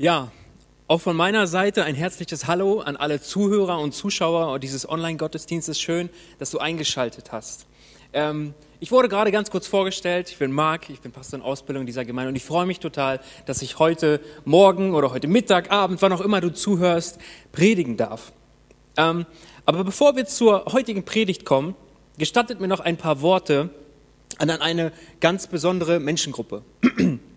Ja, auch von meiner Seite ein herzliches Hallo an alle Zuhörer und Zuschauer dieses Online-Gottesdienstes. Schön, dass du eingeschaltet hast. Ähm, ich wurde gerade ganz kurz vorgestellt. Ich bin Marc, ich bin Pastor in Ausbildung dieser Gemeinde und ich freue mich total, dass ich heute Morgen oder heute Mittag, Abend, wann auch immer du zuhörst, predigen darf. Ähm, aber bevor wir zur heutigen Predigt kommen, gestattet mir noch ein paar Worte an eine ganz besondere Menschengruppe.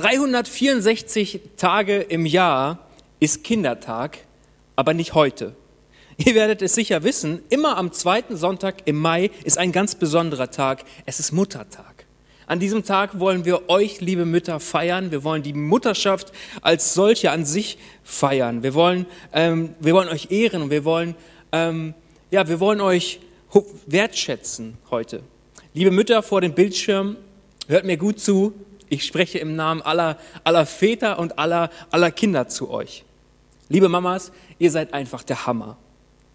364 Tage im Jahr ist Kindertag, aber nicht heute. Ihr werdet es sicher wissen, immer am zweiten Sonntag im Mai ist ein ganz besonderer Tag. Es ist Muttertag. An diesem Tag wollen wir euch, liebe Mütter, feiern. Wir wollen die Mutterschaft als solche an sich feiern. Wir wollen, ähm, wir wollen euch ehren und wir wollen, ähm, ja, wir wollen euch wertschätzen heute. Liebe Mütter vor dem Bildschirm, hört mir gut zu. Ich spreche im Namen aller, aller Väter und aller, aller Kinder zu euch. Liebe Mamas, ihr seid einfach der Hammer.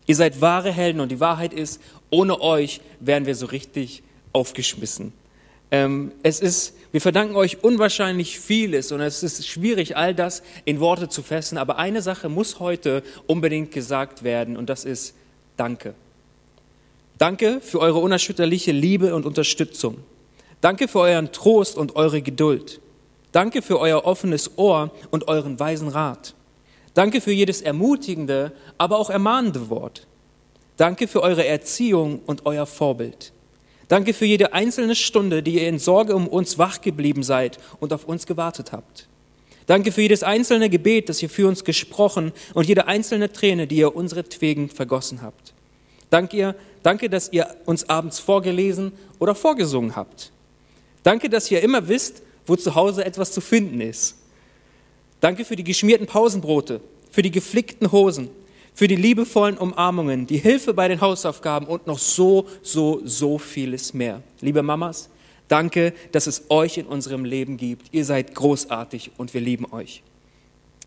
Ihr seid wahre Helden und die Wahrheit ist, ohne euch wären wir so richtig aufgeschmissen. Ähm, es ist, wir verdanken euch unwahrscheinlich vieles und es ist schwierig, all das in Worte zu fassen. Aber eine Sache muss heute unbedingt gesagt werden und das ist Danke. Danke für eure unerschütterliche Liebe und Unterstützung. Danke für euren Trost und eure Geduld. Danke für euer offenes Ohr und euren weisen Rat. Danke für jedes ermutigende, aber auch ermahnende Wort. Danke für eure Erziehung und euer Vorbild. Danke für jede einzelne Stunde, die ihr in Sorge um uns wach geblieben seid und auf uns gewartet habt. Danke für jedes einzelne Gebet, das ihr für uns gesprochen und jede einzelne Träne, die ihr unseretwegen vergossen habt. Danke, danke, dass ihr uns abends vorgelesen oder vorgesungen habt. Danke, dass ihr immer wisst, wo zu Hause etwas zu finden ist. Danke für die geschmierten Pausenbrote, für die geflickten Hosen, für die liebevollen Umarmungen, die Hilfe bei den Hausaufgaben und noch so, so, so vieles mehr. Liebe Mamas, danke, dass es euch in unserem Leben gibt. Ihr seid großartig und wir lieben euch.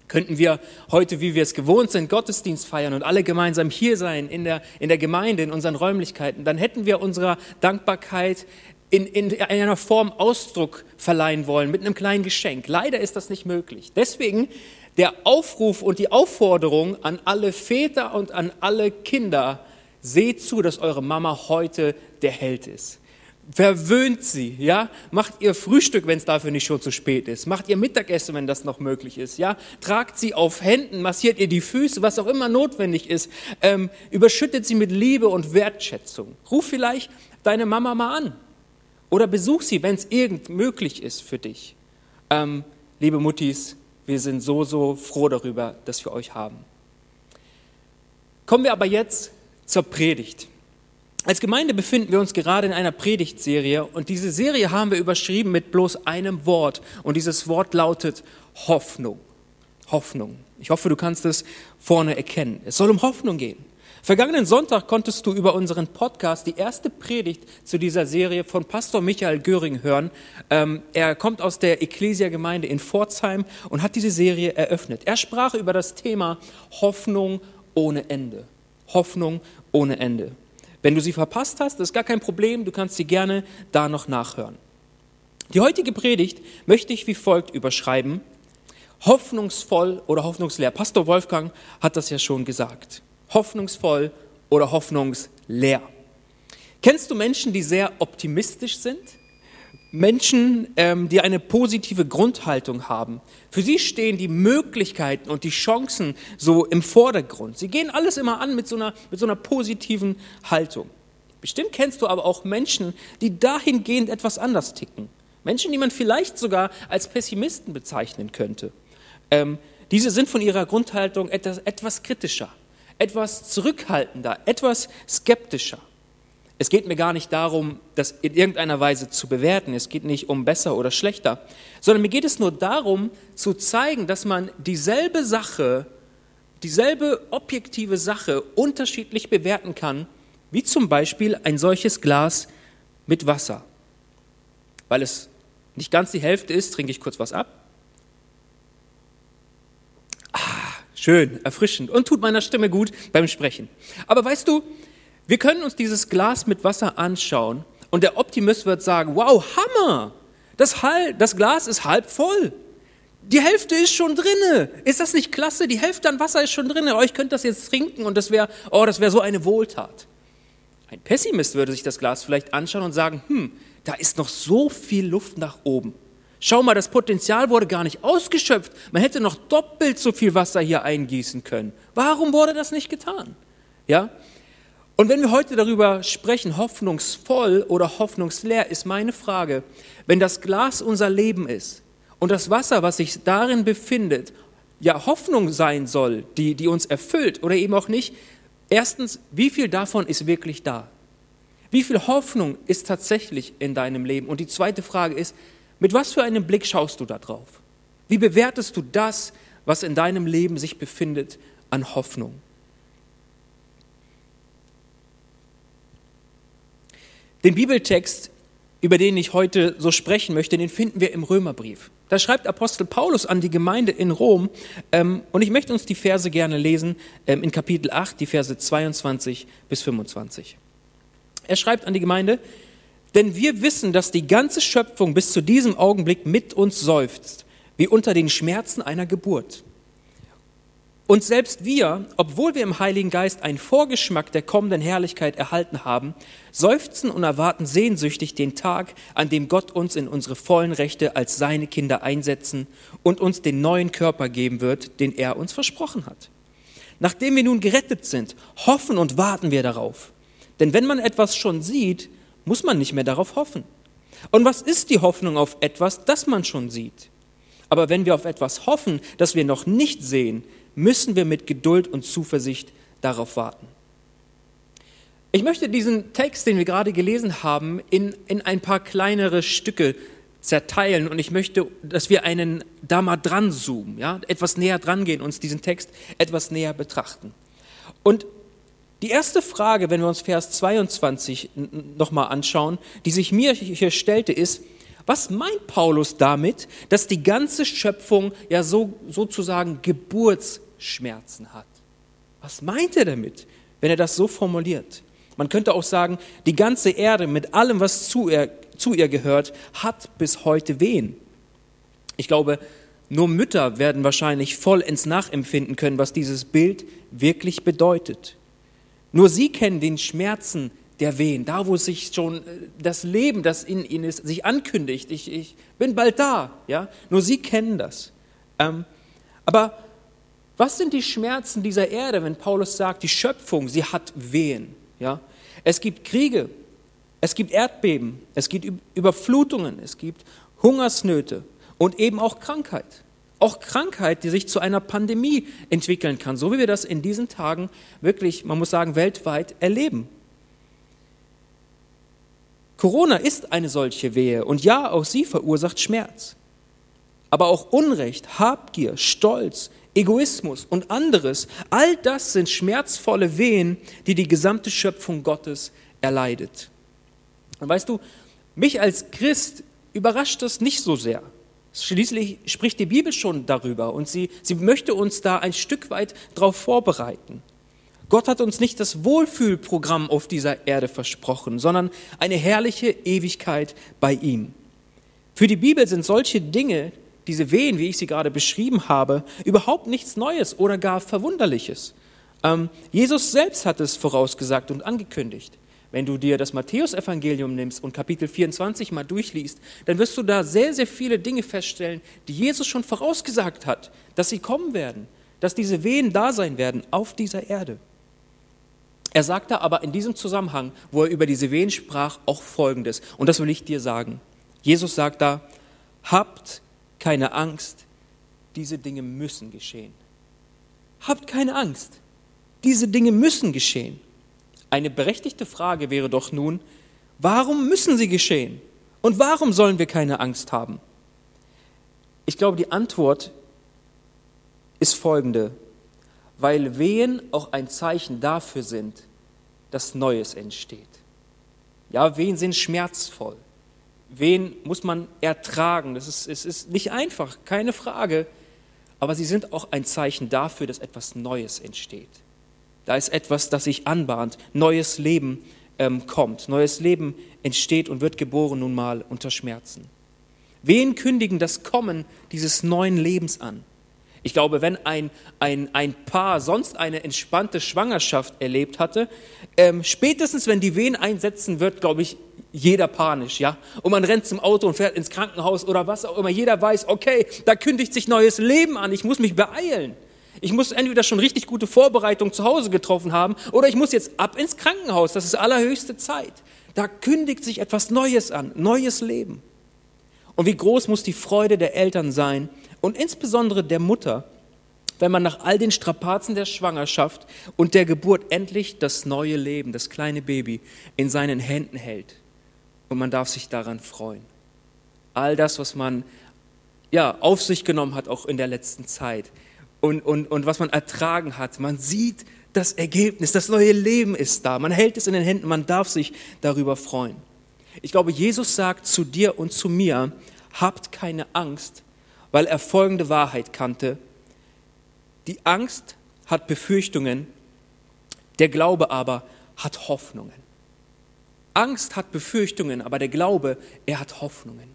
Könnten wir heute, wie wir es gewohnt sind, Gottesdienst feiern und alle gemeinsam hier sein in der, in der Gemeinde, in unseren Räumlichkeiten, dann hätten wir unserer Dankbarkeit in, in einer Form Ausdruck verleihen wollen, mit einem kleinen Geschenk. Leider ist das nicht möglich. Deswegen der Aufruf und die Aufforderung an alle Väter und an alle Kinder, seht zu, dass eure Mama heute der Held ist. Verwöhnt sie, ja? Macht ihr Frühstück, wenn es dafür nicht schon zu spät ist. Macht ihr Mittagessen, wenn das noch möglich ist, ja? Tragt sie auf Händen, massiert ihr die Füße, was auch immer notwendig ist. Ähm, überschüttet sie mit Liebe und Wertschätzung. Ruf vielleicht deine Mama mal an oder besuch sie, wenn es irgend möglich ist für dich. Ähm, liebe Muttis, wir sind so, so froh darüber, dass wir euch haben. Kommen wir aber jetzt zur Predigt. Als Gemeinde befinden wir uns gerade in einer Predigtserie und diese Serie haben wir überschrieben mit bloß einem Wort und dieses Wort lautet Hoffnung. Hoffnung. Ich hoffe, du kannst es vorne erkennen. Es soll um Hoffnung gehen. Vergangenen Sonntag konntest du über unseren Podcast die erste Predigt zu dieser Serie von Pastor Michael Göring hören. Ähm, er kommt aus der Ecclesia-Gemeinde in Pforzheim und hat diese Serie eröffnet. Er sprach über das Thema Hoffnung ohne Ende. Hoffnung ohne Ende. Wenn du sie verpasst hast, ist gar kein Problem, du kannst sie gerne da noch nachhören. Die heutige Predigt möchte ich wie folgt überschreiben. Hoffnungsvoll oder hoffnungsleer. Pastor Wolfgang hat das ja schon gesagt hoffnungsvoll oder hoffnungsleer. Kennst du Menschen, die sehr optimistisch sind? Menschen, ähm, die eine positive Grundhaltung haben. Für sie stehen die Möglichkeiten und die Chancen so im Vordergrund. Sie gehen alles immer an mit so einer, mit so einer positiven Haltung. Bestimmt kennst du aber auch Menschen, die dahingehend etwas anders ticken. Menschen, die man vielleicht sogar als Pessimisten bezeichnen könnte. Ähm, diese sind von ihrer Grundhaltung etwas, etwas kritischer etwas zurückhaltender, etwas skeptischer. Es geht mir gar nicht darum, das in irgendeiner Weise zu bewerten. Es geht nicht um besser oder schlechter, sondern mir geht es nur darum, zu zeigen, dass man dieselbe Sache, dieselbe objektive Sache unterschiedlich bewerten kann, wie zum Beispiel ein solches Glas mit Wasser. Weil es nicht ganz die Hälfte ist, trinke ich kurz was ab. Schön, erfrischend und tut meiner Stimme gut beim Sprechen. Aber weißt du, wir können uns dieses Glas mit Wasser anschauen und der Optimist wird sagen, wow, Hammer, das, das Glas ist halb voll. Die Hälfte ist schon drinne. Ist das nicht klasse? Die Hälfte an Wasser ist schon drinne. Euch könnt das jetzt trinken und das wäre, oh, das wäre so eine Wohltat. Ein Pessimist würde sich das Glas vielleicht anschauen und sagen, hm, da ist noch so viel Luft nach oben. Schau mal, das Potenzial wurde gar nicht ausgeschöpft. Man hätte noch doppelt so viel Wasser hier eingießen können. Warum wurde das nicht getan? Ja? Und wenn wir heute darüber sprechen, hoffnungsvoll oder hoffnungsleer, ist meine Frage, wenn das Glas unser Leben ist und das Wasser, was sich darin befindet, ja Hoffnung sein soll, die, die uns erfüllt oder eben auch nicht, erstens, wie viel davon ist wirklich da? Wie viel Hoffnung ist tatsächlich in deinem Leben? Und die zweite Frage ist, mit was für einem Blick schaust du da drauf? Wie bewertest du das, was in deinem Leben sich befindet an Hoffnung? Den Bibeltext, über den ich heute so sprechen möchte, den finden wir im Römerbrief. Da schreibt Apostel Paulus an die Gemeinde in Rom ähm, und ich möchte uns die Verse gerne lesen ähm, in Kapitel 8, die Verse 22 bis 25. Er schreibt an die Gemeinde, denn wir wissen, dass die ganze Schöpfung bis zu diesem Augenblick mit uns seufzt, wie unter den Schmerzen einer Geburt. Und selbst wir, obwohl wir im Heiligen Geist einen Vorgeschmack der kommenden Herrlichkeit erhalten haben, seufzen und erwarten sehnsüchtig den Tag, an dem Gott uns in unsere vollen Rechte als seine Kinder einsetzen und uns den neuen Körper geben wird, den er uns versprochen hat. Nachdem wir nun gerettet sind, hoffen und warten wir darauf. Denn wenn man etwas schon sieht, muss man nicht mehr darauf hoffen. Und was ist die Hoffnung auf etwas, das man schon sieht? Aber wenn wir auf etwas hoffen, das wir noch nicht sehen, müssen wir mit Geduld und Zuversicht darauf warten. Ich möchte diesen Text, den wir gerade gelesen haben, in, in ein paar kleinere Stücke zerteilen und ich möchte, dass wir einen da mal dran zoomen, ja, etwas näher dran gehen, uns diesen Text etwas näher betrachten. Und die erste Frage, wenn wir uns Vers 22 nochmal anschauen, die sich mir hier stellte, ist, was meint Paulus damit, dass die ganze Schöpfung ja so, sozusagen Geburtsschmerzen hat? Was meint er damit, wenn er das so formuliert? Man könnte auch sagen, die ganze Erde mit allem, was zu ihr, zu ihr gehört, hat bis heute Wehen. Ich glaube, nur Mütter werden wahrscheinlich voll ins Nachempfinden können, was dieses Bild wirklich bedeutet. Nur sie kennen den Schmerzen der Wehen, da wo sich schon äh, das Leben, das in ihnen ist, sich ankündigt. Ich, ich bin bald da. Ja? Nur sie kennen das. Ähm, aber was sind die Schmerzen dieser Erde, wenn Paulus sagt, die Schöpfung, sie hat Wehen? Ja? Es gibt Kriege, es gibt Erdbeben, es gibt Überflutungen, es gibt Hungersnöte und eben auch Krankheit. Auch Krankheit, die sich zu einer Pandemie entwickeln kann, so wie wir das in diesen Tagen wirklich, man muss sagen, weltweit erleben. Corona ist eine solche Wehe und ja, auch sie verursacht Schmerz. Aber auch Unrecht, Habgier, Stolz, Egoismus und anderes, all das sind schmerzvolle Wehen, die die gesamte Schöpfung Gottes erleidet. Und weißt du, mich als Christ überrascht das nicht so sehr. Schließlich spricht die Bibel schon darüber und sie, sie möchte uns da ein Stück weit darauf vorbereiten. Gott hat uns nicht das Wohlfühlprogramm auf dieser Erde versprochen, sondern eine herrliche Ewigkeit bei ihm. Für die Bibel sind solche Dinge, diese Wehen, wie ich sie gerade beschrieben habe, überhaupt nichts Neues oder gar Verwunderliches. Ähm, Jesus selbst hat es vorausgesagt und angekündigt. Wenn du dir das Matthäusevangelium nimmst und Kapitel 24 mal durchliest, dann wirst du da sehr, sehr viele Dinge feststellen, die Jesus schon vorausgesagt hat, dass sie kommen werden, dass diese Wehen da sein werden auf dieser Erde. Er sagte aber in diesem Zusammenhang, wo er über diese Wehen sprach, auch Folgendes. Und das will ich dir sagen. Jesus sagt da, habt keine Angst, diese Dinge müssen geschehen. Habt keine Angst, diese Dinge müssen geschehen. Eine berechtigte Frage wäre doch nun, warum müssen sie geschehen? Und warum sollen wir keine Angst haben? Ich glaube, die Antwort ist folgende, weil Wehen auch ein Zeichen dafür sind, dass Neues entsteht. Ja, Wehen sind schmerzvoll. Wehen muss man ertragen. Das ist, es ist nicht einfach, keine Frage. Aber sie sind auch ein Zeichen dafür, dass etwas Neues entsteht. Da ist etwas, das sich anbahnt. Neues Leben ähm, kommt. Neues Leben entsteht und wird geboren nun mal unter Schmerzen. Wehen kündigen das Kommen dieses neuen Lebens an. Ich glaube, wenn ein, ein, ein Paar sonst eine entspannte Schwangerschaft erlebt hatte, ähm, spätestens wenn die Wehen einsetzen, wird, glaube ich, jeder panisch, ja? Und man rennt zum Auto und fährt ins Krankenhaus oder was auch immer. Jeder weiß, okay, da kündigt sich neues Leben an. Ich muss mich beeilen. Ich muss entweder schon richtig gute Vorbereitung zu Hause getroffen haben oder ich muss jetzt ab ins Krankenhaus. Das ist allerhöchste Zeit. Da kündigt sich etwas Neues an, neues Leben. Und wie groß muss die Freude der Eltern sein und insbesondere der Mutter, wenn man nach all den Strapazen der Schwangerschaft und der Geburt endlich das neue Leben, das kleine Baby in seinen Händen hält. Und man darf sich daran freuen. All das, was man ja, auf sich genommen hat, auch in der letzten Zeit und, und, und was man ertragen hat. Man sieht das Ergebnis, das neue Leben ist da. Man hält es in den Händen, man darf sich darüber freuen. Ich glaube, Jesus sagt zu dir und zu mir, habt keine Angst, weil er folgende Wahrheit kannte. Die Angst hat Befürchtungen, der Glaube aber hat Hoffnungen. Angst hat Befürchtungen, aber der Glaube, er hat Hoffnungen.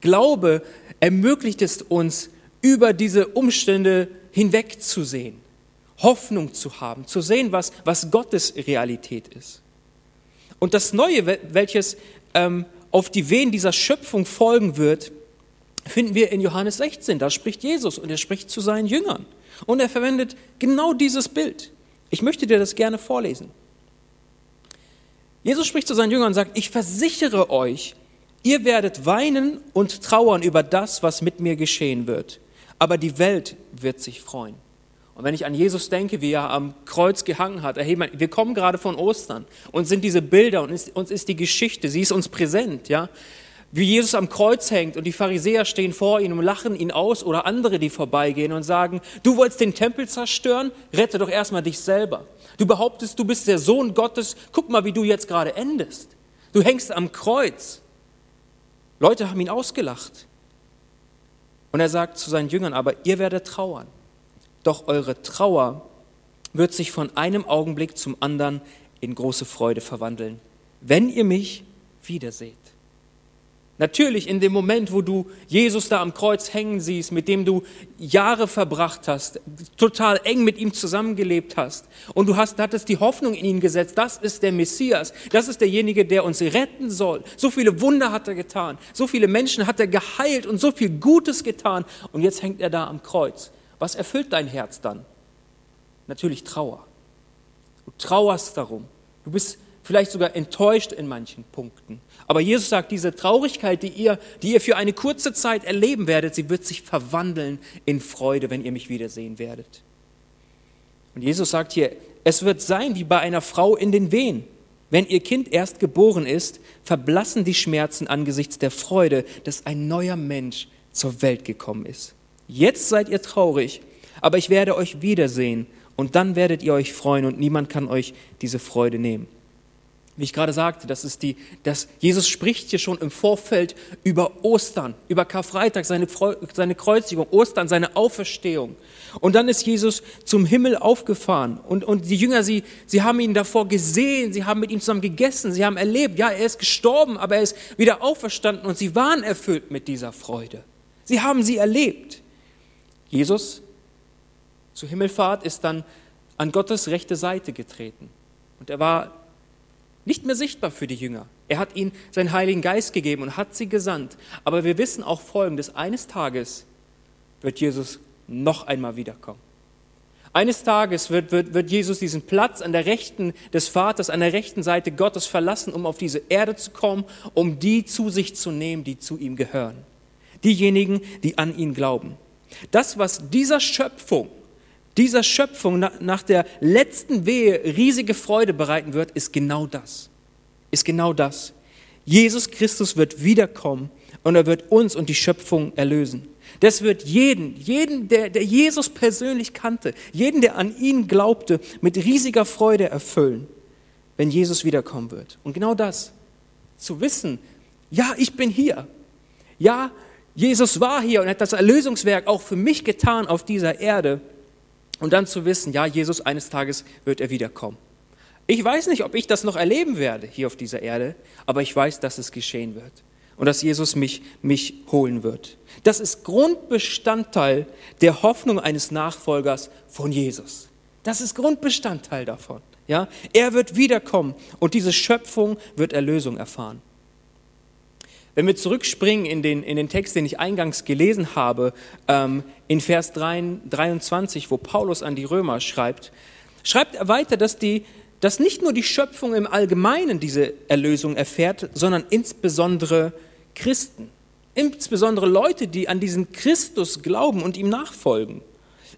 Glaube ermöglicht es uns, über diese Umstände hinwegzusehen, Hoffnung zu haben, zu sehen, was, was Gottes Realität ist. Und das Neue, welches ähm, auf die Wehen dieser Schöpfung folgen wird, finden wir in Johannes 16. Da spricht Jesus und er spricht zu seinen Jüngern. Und er verwendet genau dieses Bild. Ich möchte dir das gerne vorlesen. Jesus spricht zu seinen Jüngern und sagt, ich versichere euch, ihr werdet weinen und trauern über das, was mit mir geschehen wird. Aber die Welt wird sich freuen. Und wenn ich an Jesus denke, wie er am Kreuz gehangen hat, erheben, wir kommen gerade von Ostern und sind diese Bilder und ist, uns ist die Geschichte, sie ist uns präsent, ja. Wie Jesus am Kreuz hängt und die Pharisäer stehen vor ihm und lachen ihn aus oder andere, die vorbeigehen und sagen, du wolltest den Tempel zerstören, rette doch erstmal dich selber. Du behauptest, du bist der Sohn Gottes, guck mal, wie du jetzt gerade endest. Du hängst am Kreuz. Leute haben ihn ausgelacht. Und er sagt zu seinen Jüngern, aber ihr werdet trauern. Doch eure Trauer wird sich von einem Augenblick zum anderen in große Freude verwandeln, wenn ihr mich wiederseht. Natürlich in dem Moment, wo du Jesus da am Kreuz hängen siehst, mit dem du Jahre verbracht hast, total eng mit ihm zusammengelebt hast und du hast, hattest die Hoffnung in ihn gesetzt, das ist der Messias, das ist derjenige, der uns retten soll. So viele Wunder hat er getan, so viele Menschen hat er geheilt und so viel Gutes getan und jetzt hängt er da am Kreuz. Was erfüllt dein Herz dann? Natürlich Trauer. Du trauerst darum. Du bist vielleicht sogar enttäuscht in manchen Punkten. Aber Jesus sagt, diese Traurigkeit, die ihr, die ihr für eine kurze Zeit erleben werdet, sie wird sich verwandeln in Freude, wenn ihr mich wiedersehen werdet. Und Jesus sagt hier, es wird sein wie bei einer Frau in den Wehen. Wenn ihr Kind erst geboren ist, verblassen die Schmerzen angesichts der Freude, dass ein neuer Mensch zur Welt gekommen ist. Jetzt seid ihr traurig, aber ich werde euch wiedersehen und dann werdet ihr euch freuen und niemand kann euch diese Freude nehmen. Wie ich gerade sagte, das ist die, das, Jesus spricht hier schon im Vorfeld über Ostern, über Karfreitag, seine, seine Kreuzigung, Ostern, seine Auferstehung. Und dann ist Jesus zum Himmel aufgefahren und, und die Jünger, sie, sie haben ihn davor gesehen, sie haben mit ihm zusammen gegessen, sie haben erlebt, ja, er ist gestorben, aber er ist wieder auferstanden und sie waren erfüllt mit dieser Freude. Sie haben sie erlebt. Jesus zur Himmelfahrt ist dann an Gottes rechte Seite getreten und er war nicht mehr sichtbar für die Jünger. Er hat ihnen seinen Heiligen Geist gegeben und hat sie gesandt. Aber wir wissen auch Folgendes, eines Tages wird Jesus noch einmal wiederkommen. Eines Tages wird, wird, wird Jesus diesen Platz an der Rechten des Vaters, an der rechten Seite Gottes verlassen, um auf diese Erde zu kommen, um die zu sich zu nehmen, die zu ihm gehören. Diejenigen, die an ihn glauben. Das, was dieser Schöpfung dieser Schöpfung nach der letzten Wehe riesige Freude bereiten wird, ist genau das. Ist genau das. Jesus Christus wird wiederkommen und er wird uns und die Schöpfung erlösen. Das wird jeden, jeden, der, der Jesus persönlich kannte, jeden, der an ihn glaubte, mit riesiger Freude erfüllen, wenn Jesus wiederkommen wird. Und genau das, zu wissen, ja, ich bin hier. Ja, Jesus war hier und hat das Erlösungswerk auch für mich getan auf dieser Erde und dann zu wissen, ja, Jesus, eines Tages wird er wiederkommen. Ich weiß nicht, ob ich das noch erleben werde hier auf dieser Erde, aber ich weiß, dass es geschehen wird. und dass Jesus mich, mich holen wird. Das ist Grundbestandteil der Hoffnung eines Nachfolgers von Jesus. Das ist Grundbestandteil davon. Ja? Er wird wiederkommen und diese Schöpfung wird Erlösung erfahren. Wenn wir zurückspringen in den, in den Text, den ich eingangs gelesen habe, ähm, in Vers 3, 23, wo Paulus an die Römer schreibt, schreibt er weiter, dass, die, dass nicht nur die Schöpfung im Allgemeinen diese Erlösung erfährt, sondern insbesondere Christen. Insbesondere Leute, die an diesen Christus glauben und ihm nachfolgen.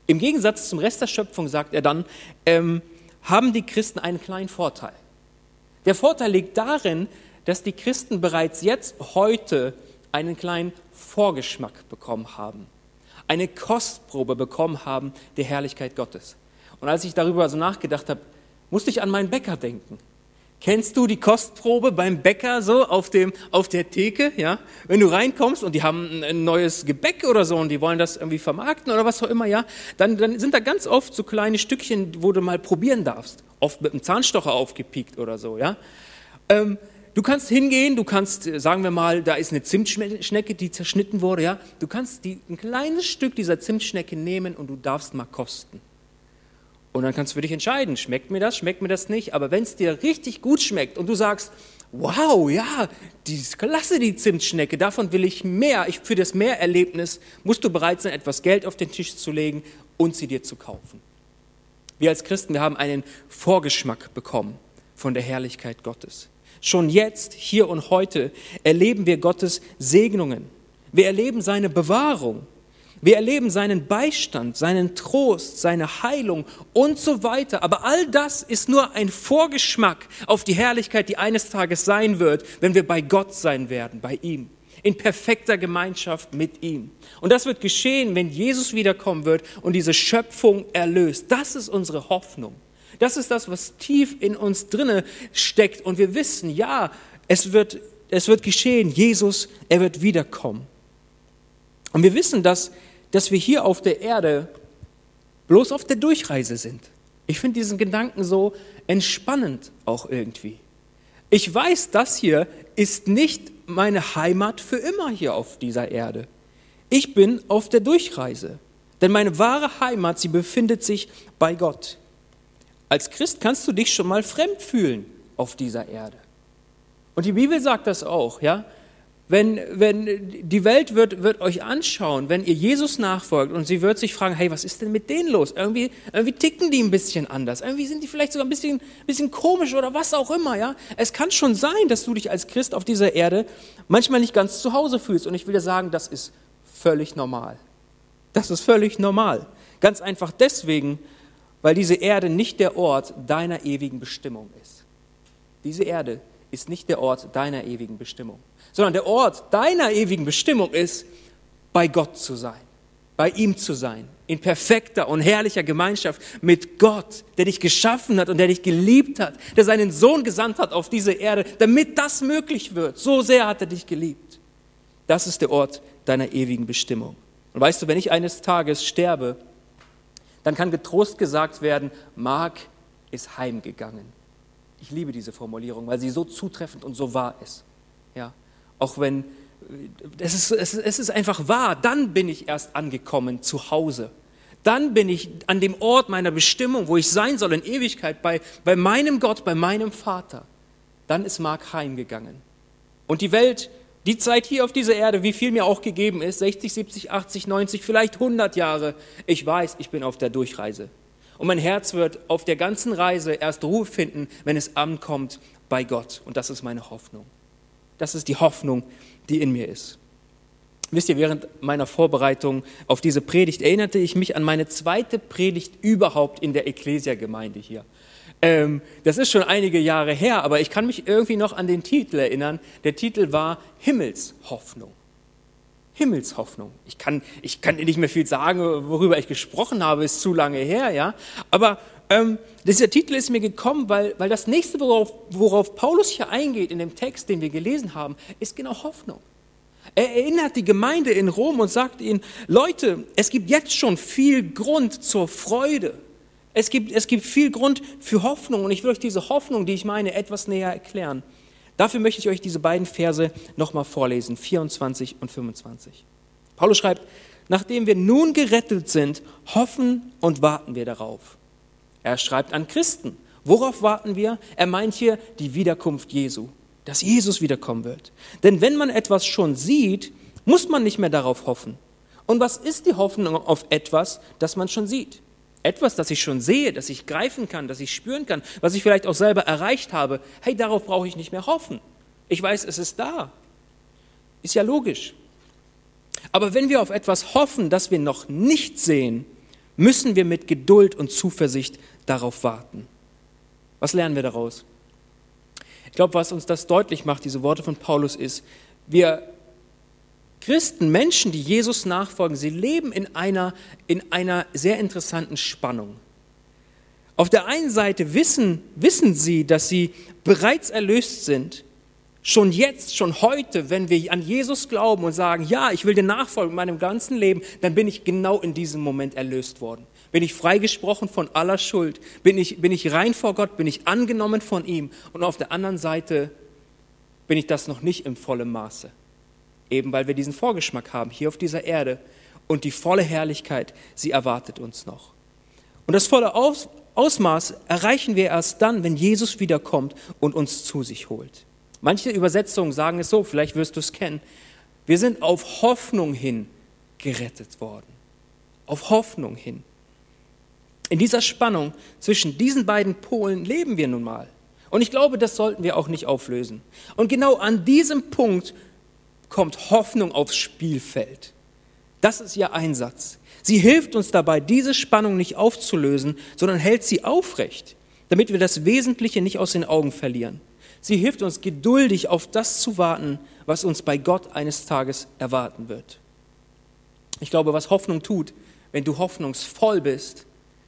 Im Gegensatz zum Rest der Schöpfung, sagt er dann, ähm, haben die Christen einen kleinen Vorteil. Der Vorteil liegt darin, dass die Christen bereits jetzt heute einen kleinen Vorgeschmack bekommen haben, eine Kostprobe bekommen haben der Herrlichkeit Gottes. Und als ich darüber so nachgedacht habe, musste ich an meinen Bäcker denken. Kennst du die Kostprobe beim Bäcker so auf, dem, auf der Theke? Ja? Wenn du reinkommst und die haben ein neues Gebäck oder so und die wollen das irgendwie vermarkten oder was auch immer, ja, dann, dann sind da ganz oft so kleine Stückchen, wo du mal probieren darfst. Oft mit einem Zahnstocher aufgepiekt oder so. Ja? Ähm, du kannst hingehen, du kannst, sagen wir mal, da ist eine Zimtschnecke, die zerschnitten wurde. Ja? Du kannst die, ein kleines Stück dieser Zimtschnecke nehmen und du darfst mal kosten. Und dann kannst du für dich entscheiden, schmeckt mir das, schmeckt mir das nicht. Aber wenn es dir richtig gut schmeckt und du sagst, wow, ja, die ist klasse, die Zimtschnecke, davon will ich mehr, ich, für das Mehrerlebnis musst du bereit sein, etwas Geld auf den Tisch zu legen und sie dir zu kaufen. Wir als Christen, wir haben einen Vorgeschmack bekommen von der Herrlichkeit Gottes. Schon jetzt, hier und heute, erleben wir Gottes Segnungen. Wir erleben seine Bewahrung. Wir erleben seinen Beistand, seinen Trost, seine Heilung und so weiter. Aber all das ist nur ein Vorgeschmack auf die Herrlichkeit, die eines Tages sein wird, wenn wir bei Gott sein werden, bei ihm, in perfekter Gemeinschaft mit ihm. Und das wird geschehen, wenn Jesus wiederkommen wird und diese Schöpfung erlöst. Das ist unsere Hoffnung. Das ist das, was tief in uns drinne steckt. Und wir wissen, ja, es wird, es wird geschehen. Jesus, er wird wiederkommen. Und wir wissen, dass dass wir hier auf der Erde bloß auf der Durchreise sind. Ich finde diesen Gedanken so entspannend auch irgendwie. Ich weiß, das hier ist nicht meine Heimat für immer hier auf dieser Erde. Ich bin auf der Durchreise. Denn meine wahre Heimat, sie befindet sich bei Gott. Als Christ kannst du dich schon mal fremd fühlen auf dieser Erde. Und die Bibel sagt das auch, ja? Wenn, wenn die Welt wird, wird euch anschauen, wenn ihr Jesus nachfolgt und sie wird sich fragen, hey, was ist denn mit denen los? Irgendwie, irgendwie ticken die ein bisschen anders. Irgendwie sind die vielleicht sogar ein bisschen, bisschen komisch oder was auch immer. Ja? Es kann schon sein, dass du dich als Christ auf dieser Erde manchmal nicht ganz zu Hause fühlst. Und ich will dir sagen, das ist völlig normal. Das ist völlig normal. Ganz einfach deswegen, weil diese Erde nicht der Ort deiner ewigen Bestimmung ist. Diese Erde ist nicht der Ort deiner ewigen Bestimmung sondern der Ort deiner ewigen Bestimmung ist, bei Gott zu sein, bei ihm zu sein, in perfekter und herrlicher Gemeinschaft mit Gott, der dich geschaffen hat und der dich geliebt hat, der seinen Sohn gesandt hat auf diese Erde, damit das möglich wird. So sehr hat er dich geliebt. Das ist der Ort deiner ewigen Bestimmung. Und weißt du, wenn ich eines Tages sterbe, dann kann getrost gesagt werden, Mark ist heimgegangen. Ich liebe diese Formulierung, weil sie so zutreffend und so wahr ist. Ja. Auch wenn es ist, es, ist, es ist einfach wahr, dann bin ich erst angekommen zu Hause. Dann bin ich an dem Ort meiner Bestimmung, wo ich sein soll in Ewigkeit, bei, bei meinem Gott, bei meinem Vater. Dann ist Mark heimgegangen. Und die Welt, die Zeit hier auf dieser Erde, wie viel mir auch gegeben ist, 60, 70, 80, 90, vielleicht 100 Jahre, ich weiß, ich bin auf der Durchreise. Und mein Herz wird auf der ganzen Reise erst Ruhe finden, wenn es ankommt bei Gott. Und das ist meine Hoffnung. Das ist die Hoffnung, die in mir ist. Wisst ihr, während meiner Vorbereitung auf diese Predigt erinnerte ich mich an meine zweite Predigt überhaupt in der Ecclesia-Gemeinde hier. Ähm, das ist schon einige Jahre her, aber ich kann mich irgendwie noch an den Titel erinnern. Der Titel war Himmelshoffnung. Himmelshoffnung. Ich kann, ich kann nicht mehr viel sagen, worüber ich gesprochen habe, ist zu lange her, ja. Aber ähm, dieser Titel ist mir gekommen, weil, weil das nächste, worauf, worauf Paulus hier eingeht in dem Text, den wir gelesen haben, ist genau Hoffnung. Er erinnert die Gemeinde in Rom und sagt ihnen, Leute, es gibt jetzt schon viel Grund zur Freude. Es gibt, es gibt viel Grund für Hoffnung und ich will euch diese Hoffnung, die ich meine, etwas näher erklären. Dafür möchte ich euch diese beiden Verse nochmal vorlesen, 24 und 25. Paulus schreibt, nachdem wir nun gerettet sind, hoffen und warten wir darauf. Er schreibt an Christen. Worauf warten wir? Er meint hier die Wiederkunft Jesu, dass Jesus wiederkommen wird. Denn wenn man etwas schon sieht, muss man nicht mehr darauf hoffen. Und was ist die Hoffnung auf etwas, das man schon sieht? Etwas, das ich schon sehe, das ich greifen kann, das ich spüren kann, was ich vielleicht auch selber erreicht habe. Hey, darauf brauche ich nicht mehr hoffen. Ich weiß, es ist da. Ist ja logisch. Aber wenn wir auf etwas hoffen, das wir noch nicht sehen, müssen wir mit Geduld und Zuversicht darauf warten. Was lernen wir daraus? Ich glaube, was uns das deutlich macht, diese Worte von Paulus, ist, wir Christen, Menschen, die Jesus nachfolgen, sie leben in einer, in einer sehr interessanten Spannung. Auf der einen Seite wissen, wissen sie, dass sie bereits erlöst sind, schon jetzt, schon heute, wenn wir an Jesus glauben und sagen, ja, ich will dir nachfolgen in meinem ganzen Leben, dann bin ich genau in diesem Moment erlöst worden. Bin ich freigesprochen von aller Schuld, bin ich, bin ich rein vor Gott, bin ich angenommen von ihm und auf der anderen Seite bin ich das noch nicht im vollen Maße. Eben weil wir diesen Vorgeschmack haben hier auf dieser Erde und die volle Herrlichkeit, sie erwartet uns noch. Und das volle Aus, Ausmaß erreichen wir erst dann, wenn Jesus wiederkommt und uns zu sich holt. Manche Übersetzungen sagen es so, vielleicht wirst du es kennen. Wir sind auf Hoffnung hin gerettet worden. Auf Hoffnung hin. In dieser Spannung zwischen diesen beiden Polen leben wir nun mal. Und ich glaube, das sollten wir auch nicht auflösen. Und genau an diesem Punkt kommt Hoffnung aufs Spielfeld. Das ist ihr Einsatz. Sie hilft uns dabei, diese Spannung nicht aufzulösen, sondern hält sie aufrecht, damit wir das Wesentliche nicht aus den Augen verlieren. Sie hilft uns geduldig auf das zu warten, was uns bei Gott eines Tages erwarten wird. Ich glaube, was Hoffnung tut, wenn du hoffnungsvoll bist,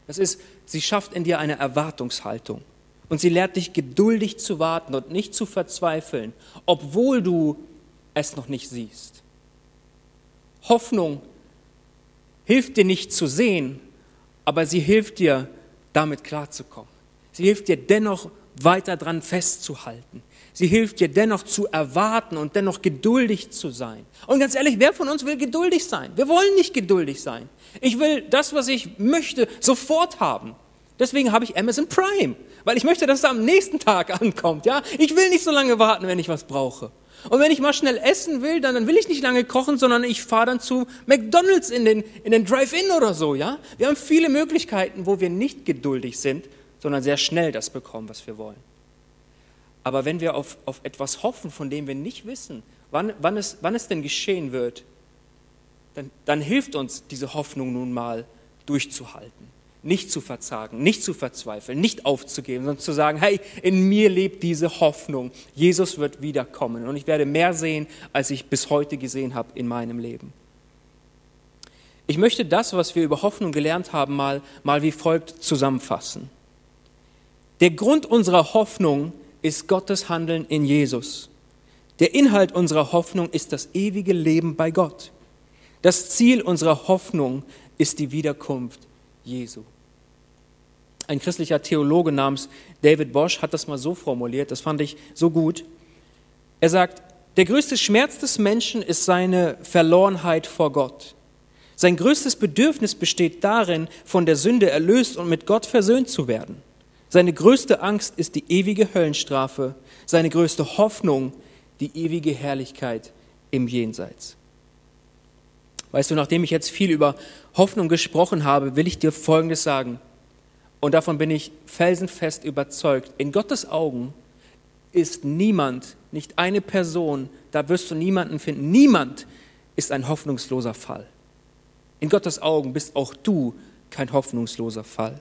das ist, sie schafft in dir eine Erwartungshaltung. Und sie lehrt dich geduldig zu warten und nicht zu verzweifeln, obwohl du es noch nicht siehst. Hoffnung hilft dir nicht zu sehen, aber sie hilft dir, damit klarzukommen. Sie hilft dir dennoch weiter dran festzuhalten. Sie hilft dir dennoch zu erwarten und dennoch geduldig zu sein. Und ganz ehrlich, wer von uns will geduldig sein? Wir wollen nicht geduldig sein. Ich will das, was ich möchte, sofort haben. Deswegen habe ich Amazon Prime, weil ich möchte, dass es am nächsten Tag ankommt. Ja, ich will nicht so lange warten, wenn ich was brauche. Und wenn ich mal schnell essen will, dann, dann will ich nicht lange kochen, sondern ich fahre dann zu McDonald's in den, in den Drive-In oder so, ja? Wir haben viele Möglichkeiten, wo wir nicht geduldig sind, sondern sehr schnell das bekommen, was wir wollen. Aber wenn wir auf, auf etwas hoffen, von dem wir nicht wissen, wann, wann, es, wann es denn geschehen wird, dann, dann hilft uns diese Hoffnung nun mal durchzuhalten nicht zu verzagen, nicht zu verzweifeln, nicht aufzugeben, sondern zu sagen, hey, in mir lebt diese Hoffnung. Jesus wird wiederkommen und ich werde mehr sehen, als ich bis heute gesehen habe in meinem Leben. Ich möchte das, was wir über Hoffnung gelernt haben, mal, mal wie folgt zusammenfassen. Der Grund unserer Hoffnung ist Gottes Handeln in Jesus. Der Inhalt unserer Hoffnung ist das ewige Leben bei Gott. Das Ziel unserer Hoffnung ist die Wiederkunft Jesu. Ein christlicher Theologe namens David Bosch hat das mal so formuliert, das fand ich so gut. Er sagt, der größte Schmerz des Menschen ist seine Verlorenheit vor Gott. Sein größtes Bedürfnis besteht darin, von der Sünde erlöst und mit Gott versöhnt zu werden. Seine größte Angst ist die ewige Höllenstrafe, seine größte Hoffnung die ewige Herrlichkeit im Jenseits. Weißt du, nachdem ich jetzt viel über Hoffnung gesprochen habe, will ich dir Folgendes sagen. Und davon bin ich felsenfest überzeugt. In Gottes Augen ist niemand, nicht eine Person, da wirst du niemanden finden, niemand ist ein hoffnungsloser Fall. In Gottes Augen bist auch du kein hoffnungsloser Fall.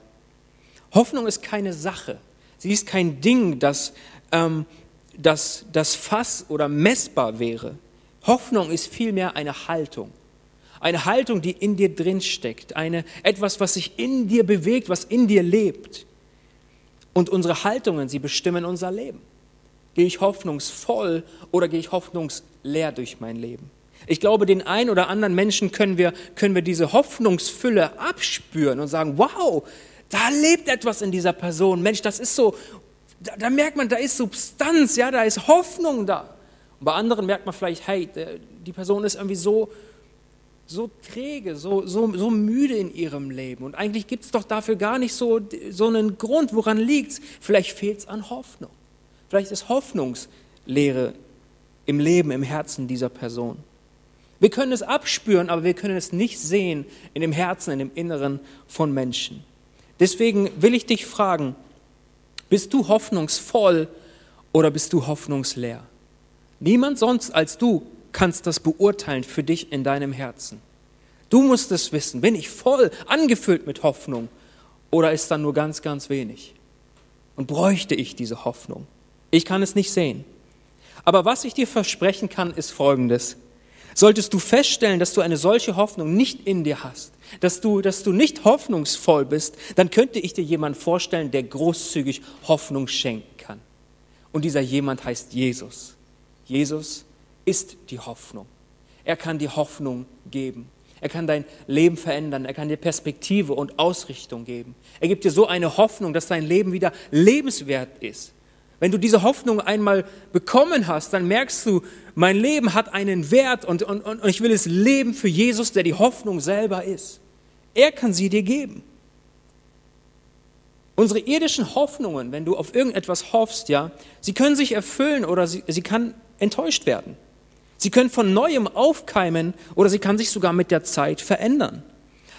Hoffnung ist keine Sache. Sie ist kein Ding, das, ähm, das, das fass- oder messbar wäre. Hoffnung ist vielmehr eine Haltung. Eine Haltung, die in dir drin steckt. Eine, etwas, was sich in dir bewegt, was in dir lebt. Und unsere Haltungen, sie bestimmen unser Leben. Gehe ich hoffnungsvoll oder gehe ich hoffnungsleer durch mein Leben? Ich glaube, den einen oder anderen Menschen können wir, können wir diese Hoffnungsfülle abspüren und sagen, wow, da lebt etwas in dieser Person. Mensch, das ist so, da, da merkt man, da ist Substanz, ja, da ist Hoffnung da. Und bei anderen merkt man vielleicht, hey, die Person ist irgendwie so, so träge, so, so, so müde in ihrem Leben. Und eigentlich gibt es doch dafür gar nicht so, so einen Grund, woran liegt es. Vielleicht fehlt es an Hoffnung. Vielleicht ist Hoffnungslehre im Leben, im Herzen dieser Person. Wir können es abspüren, aber wir können es nicht sehen in dem Herzen, in dem Inneren von Menschen. Deswegen will ich dich fragen, bist du hoffnungsvoll oder bist du hoffnungsleer? Niemand sonst als du kannst das beurteilen für dich in deinem Herzen. Du musst es wissen, bin ich voll angefüllt mit Hoffnung oder ist da nur ganz, ganz wenig? Und bräuchte ich diese Hoffnung? Ich kann es nicht sehen. Aber was ich dir versprechen kann, ist Folgendes. Solltest du feststellen, dass du eine solche Hoffnung nicht in dir hast, dass du, dass du nicht hoffnungsvoll bist, dann könnte ich dir jemanden vorstellen, der großzügig Hoffnung schenken kann. Und dieser jemand heißt Jesus. Jesus ist die Hoffnung. Er kann die Hoffnung geben. Er kann dein Leben verändern. Er kann dir Perspektive und Ausrichtung geben. Er gibt dir so eine Hoffnung, dass dein Leben wieder lebenswert ist. Wenn du diese Hoffnung einmal bekommen hast, dann merkst du, mein Leben hat einen Wert und, und, und ich will es leben für Jesus, der die Hoffnung selber ist. Er kann sie dir geben. Unsere irdischen Hoffnungen, wenn du auf irgendetwas hoffst, ja, sie können sich erfüllen oder sie, sie kann enttäuscht werden. Sie können von neuem aufkeimen oder sie kann sich sogar mit der Zeit verändern.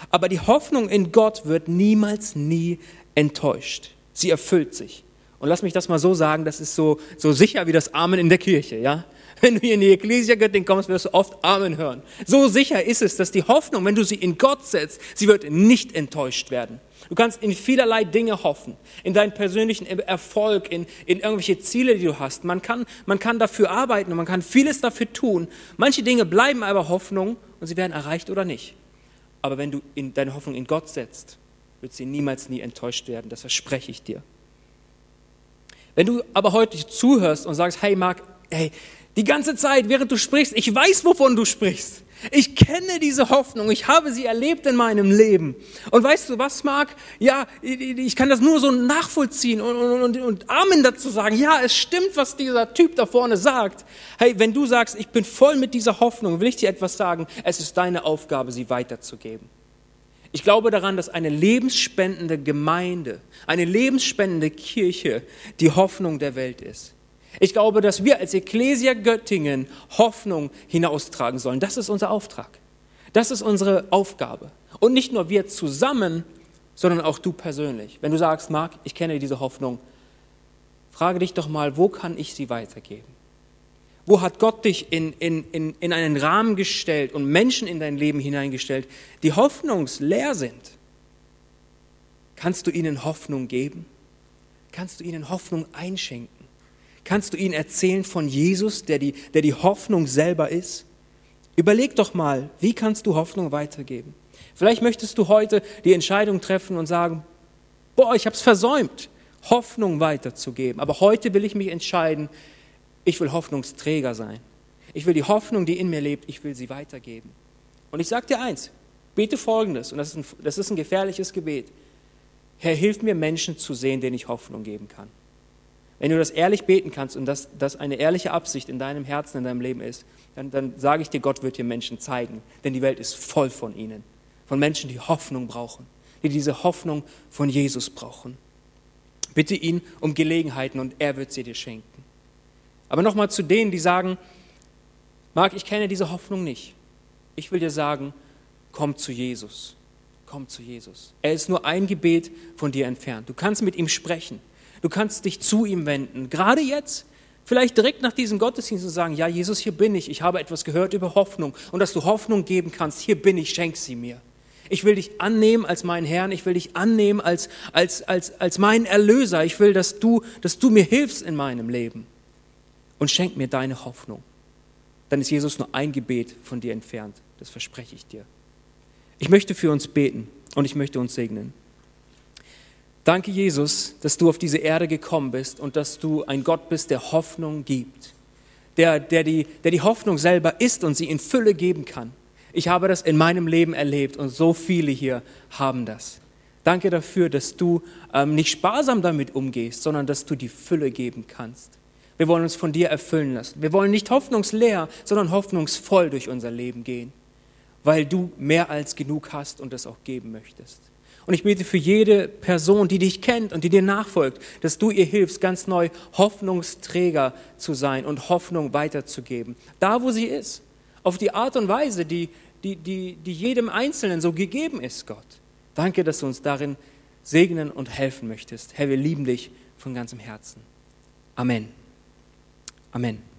Aber die Hoffnung in Gott wird niemals, nie enttäuscht. Sie erfüllt sich. Und lass mich das mal so sagen, das ist so, so sicher wie das Amen in der Kirche, ja? Wenn du in die Ecclesia Göttin kommst, wirst du oft Amen hören. So sicher ist es, dass die Hoffnung, wenn du sie in Gott setzt, sie wird nicht enttäuscht werden. Du kannst in vielerlei Dinge hoffen, in deinen persönlichen Erfolg, in, in irgendwelche Ziele, die du hast. Man kann, man kann dafür arbeiten und man kann vieles dafür tun. Manche Dinge bleiben aber Hoffnung und sie werden erreicht oder nicht. Aber wenn du in deine Hoffnung in Gott setzt, wird sie niemals nie enttäuscht werden. Das verspreche ich dir. Wenn du aber heute zuhörst und sagst, hey Marc, hey, die ganze Zeit, während du sprichst, ich weiß, wovon du sprichst. Ich kenne diese Hoffnung, ich habe sie erlebt in meinem Leben. Und weißt du was, Marc? Ja, ich kann das nur so nachvollziehen und, und, und, Amen dazu sagen. Ja, es stimmt, was dieser Typ da vorne sagt. Hey, wenn du sagst, ich bin voll mit dieser Hoffnung, will ich dir etwas sagen. Es ist deine Aufgabe, sie weiterzugeben. Ich glaube daran, dass eine lebensspendende Gemeinde, eine lebensspendende Kirche die Hoffnung der Welt ist. Ich glaube, dass wir als Ecclesia Göttingen Hoffnung hinaustragen sollen. Das ist unser Auftrag. Das ist unsere Aufgabe. Und nicht nur wir zusammen, sondern auch du persönlich. Wenn du sagst, Marc, ich kenne diese Hoffnung, frage dich doch mal, wo kann ich sie weitergeben? Wo hat Gott dich in, in, in, in einen Rahmen gestellt und Menschen in dein Leben hineingestellt, die hoffnungsleer sind? Kannst du ihnen Hoffnung geben? Kannst du ihnen Hoffnung einschenken? Kannst du ihnen erzählen von Jesus, der die, der die Hoffnung selber ist? Überleg doch mal, wie kannst du Hoffnung weitergeben? Vielleicht möchtest du heute die Entscheidung treffen und sagen, boah, ich habe es versäumt, Hoffnung weiterzugeben. Aber heute will ich mich entscheiden, ich will Hoffnungsträger sein. Ich will die Hoffnung, die in mir lebt, ich will sie weitergeben. Und ich sage dir eins, bete folgendes, und das ist, ein, das ist ein gefährliches Gebet. Herr, hilf mir, Menschen zu sehen, denen ich Hoffnung geben kann. Wenn du das ehrlich beten kannst und das, das eine ehrliche Absicht in deinem Herzen, in deinem Leben ist, dann, dann sage ich dir, Gott wird dir Menschen zeigen, denn die Welt ist voll von ihnen, von Menschen, die Hoffnung brauchen, die diese Hoffnung von Jesus brauchen. Bitte ihn um Gelegenheiten und er wird sie dir schenken. Aber nochmal zu denen, die sagen, Marc, ich kenne diese Hoffnung nicht. Ich will dir sagen, komm zu Jesus. Komm zu Jesus. Er ist nur ein Gebet von dir entfernt. Du kannst mit ihm sprechen. Du kannst dich zu ihm wenden. Gerade jetzt, vielleicht direkt nach diesem Gottesdienst und sagen, ja, Jesus, hier bin ich. Ich habe etwas gehört über Hoffnung. Und dass du Hoffnung geben kannst, hier bin ich, schenk sie mir. Ich will dich annehmen als meinen Herrn. Ich will dich annehmen als, als, als, als meinen Erlöser. Ich will, dass du, dass du mir hilfst in meinem Leben und schenk mir deine Hoffnung. Dann ist Jesus nur ein Gebet von dir entfernt. Das verspreche ich dir. Ich möchte für uns beten und ich möchte uns segnen. Danke, Jesus, dass du auf diese Erde gekommen bist und dass du ein Gott bist, der Hoffnung gibt, der, der, die, der die Hoffnung selber ist und sie in Fülle geben kann. Ich habe das in meinem Leben erlebt und so viele hier haben das. Danke dafür, dass du ähm, nicht sparsam damit umgehst, sondern dass du die Fülle geben kannst. Wir wollen uns von dir erfüllen lassen. Wir wollen nicht hoffnungsleer, sondern hoffnungsvoll durch unser Leben gehen, weil du mehr als genug hast und es auch geben möchtest. Und ich bete für jede Person, die dich kennt und die dir nachfolgt, dass du ihr hilfst, ganz neu Hoffnungsträger zu sein und Hoffnung weiterzugeben. Da, wo sie ist. Auf die Art und Weise, die, die, die, die jedem Einzelnen so gegeben ist, Gott. Danke, dass du uns darin segnen und helfen möchtest. Herr, wir lieben dich von ganzem Herzen. Amen. Amen.